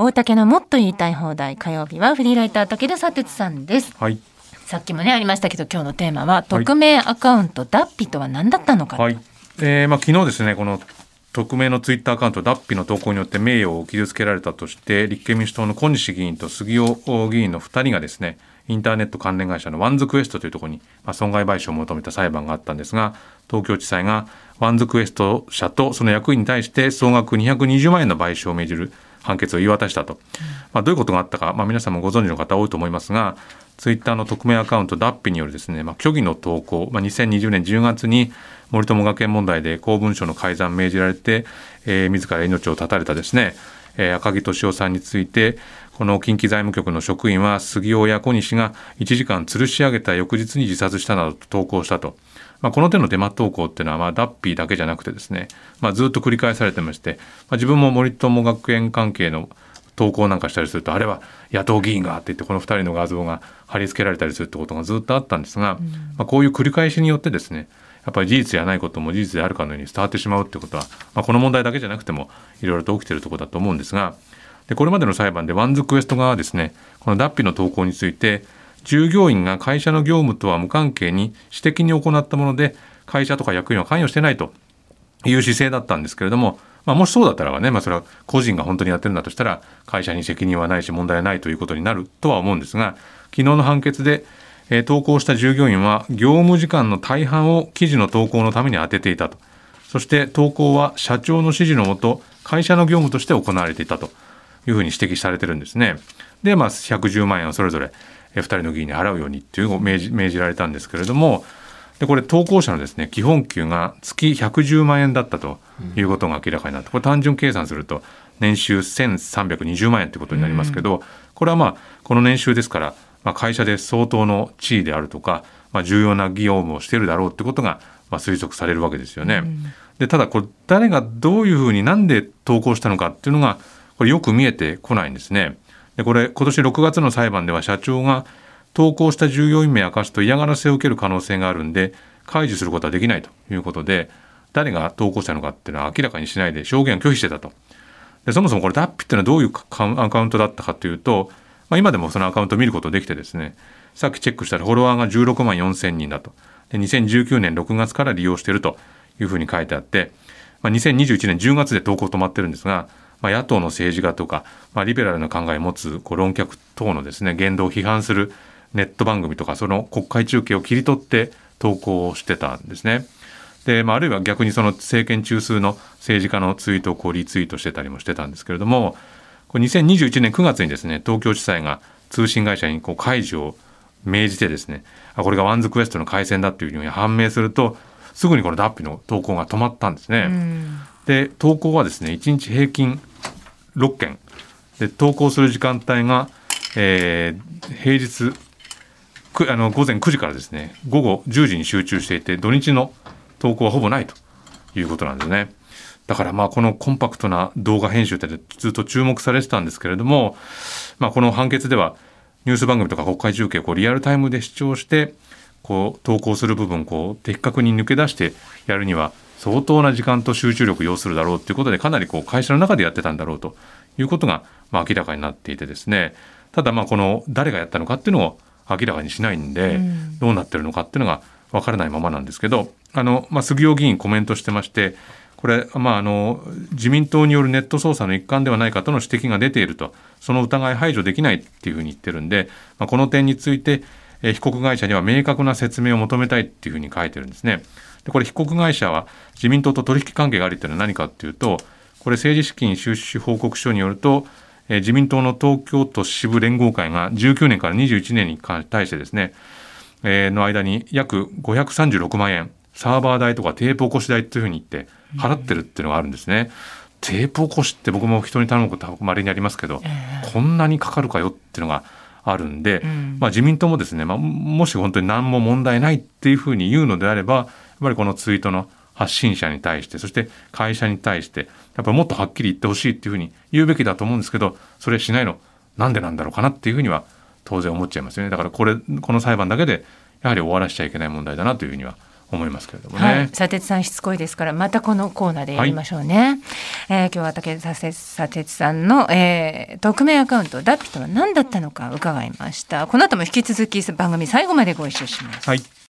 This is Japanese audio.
大竹のもっと言いたい放題火曜日はフリーライター武田砂鉄さんです。はい。さっきもねありましたけど今日のテーマは匿名アカウント Dappi とは何だったのか。はい。えー、まあ昨日ですね、この匿名のツイッターアカウント、 Dappi の投稿によって名誉を傷つけられたとして、立憲民主党の小西議員と杉尾議員の2人がですね、インターネット関連会社のワンズクエストというところに、まあ、損害賠償を求めた裁判があったんですが、東京地裁がワンズクエスト社とその役員に対して総額220万円の賠償を命じる判決を言い渡したと。まあ、どういうことがあったか、まあ、皆さんもご存知の方多いと思いますが、ツイッターの匿名アカウントダッピによるですね、まあ、虚偽の投稿、まあ、2020年10月に森友学園問題で公文書の改ざん命じられて、えー、自ら命を絶たれたですね、えー、赤木俊夫さんについて、この近畿財務局の職員は杉尾や小西が1時間吊るし上げた翌日に自殺したなどと投稿したと。まあ、この手のデマ投稿っていうのは、まあ、ダッピーだけじゃなくてですね、まあ、ずっと繰り返されてまして、まあ、自分も森友学園関係の投稿なんかしたりすると、あれは野党議員がって言って、この2人の画像が貼り付けられたりするってことがずっとあったんですが、まあ、こういう繰り返しによってですね、やっぱり事実じゃないことも事実であるかのように伝わってしまうってことは、まあ、この問題だけじゃなくてもいろいろと起きているところだと思うんですがでこれまでの裁判でワンズクエスト側はですねこの Dappi の投稿について従業員が会社の業務とは無関係に私的に行ったもので会社とか役員は関与してないという姿勢だったんですけれども、まあ、もしそうだったらばね、まあ、それは個人が本当にやってるんだとしたら会社に責任はないし問題はないということになるとは思うんですが昨日の判決でえー、投稿した従業員は業務時間の大半を記事の投稿のために充てていたと。そして投稿は社長の指示のもと会社の業務として行われていたというふうに指摘されてるんですね。でまあ110万円をそれぞれ2人の議員に払うようにっていう命じ命じられたんですけれどもでこれ投稿者のですね基本給が月110万円だったということが明らかになってこれ単純計算すると年収1320万円ということになりますけど、これはまあこの年収ですからまあ、会社で相当の地位であるとか、まあ、重要な業務をしているだろうってことが、まあ、推測されるわけですよね。うん、でただこれ誰がどういうふうになんで投稿したのかっていうのがこれよく見えてこないんですね。でこれ今年6月の裁判では社長が投稿した従業員名明かすと嫌がらせを受ける可能性があるんで解除することはできないということで誰が投稿したのかっていうのは明らかにしないで証言を拒否してたと。でそもそもこれダッピっていうのはどういうアカウントだったかというとまあ、今でもそのアカウントを見ることできてですね、さっきチェックしたらフォロワーが16万4千人だと。で、2019年6月から利用しているというふうに書いてあって、まあ、2021年10月で投稿止まってるんですが、まあ、野党の政治家とか、まあ、リベラルな考えを持つこう論客等のですね、言動を批判するネット番組とか、その国会中継を切り取って投稿をしてたんですね。で、まあ、あるいは逆にその政権中枢の政治家のツイートをこうリツイートしてたりもしてたんですけれども、これ2021年9月にですね東京地裁が通信会社にこう解除を命じてですねあこれがワンズクエストの回線だっていうふうに判明するとすぐにこの Dappi の投稿が止まったんですね。で投稿はですね1日平均6件で投稿する時間帯が、えー、平日くあの午前9時からですね午後10時に集中していて土日の投稿はほぼないということなんですね。だからまあこのコンパクトな動画編集ってずっと注目されてたんですけれども、まあ、この判決ではニュース番組とか国会中継をこうリアルタイムで視聴してこう投稿する部分をこう的確に抜け出してやるには相当な時間と集中力を要するだろうということでかなりこう会社の中でやってたんだろうということがまあ明らかになっていてですね。ただまあこの誰がやったのかっていうのを明らかにしないんで、どうなってるのかっていうのが分からないままなんですけどあの、まあ、杉尾議員コメントしてましてこれ、まあ、あの自民党によるネット捜査の一環ではないかとの指摘が出ているとその疑い排除できないっていうふうに言ってるんで、まあ、この点についてえ被告会社には明確な説明を求めたいっていうふうに書いてるんですね。でこれ被告会社は自民党と取引関係があるっていうのは何かっていうとこれ政治資金収支報告書によるとえ自民党の東京都支部連合会が19年から21年に対してですね、えー、の間に約536万円サーバー代とかテープ起こし代というふうに言って払ってるっていうのがあるんですね。テープ起こしって僕も人に頼むことまれにありますけど、えー、こんなにかかるかよっていうのがあるんで、うん、まあ、自民党もですね、まあ、もし本当に何も問題ないっていうふうに言うのであればやっぱりこのツイートの発信者に対してそして会社に対してやっぱりもっとはっきり言ってほしいっていうふうに言うべきだと思うんですけどそれしないのなんでなんだろうかなっていうふうには当然思っちゃいますよね。だからこれこの裁判だけでやはり終わらしちゃいけない問題だなというふうには思いますけれどもね。はい、佐哲さんしつこいですからまたこのコーナーでやりましょうね。はい、えー、今日は武田佐哲さんの、えー、匿名アカウントダッピとは何だったのか伺いました。この後も引き続き番組最後までご一緒します。はい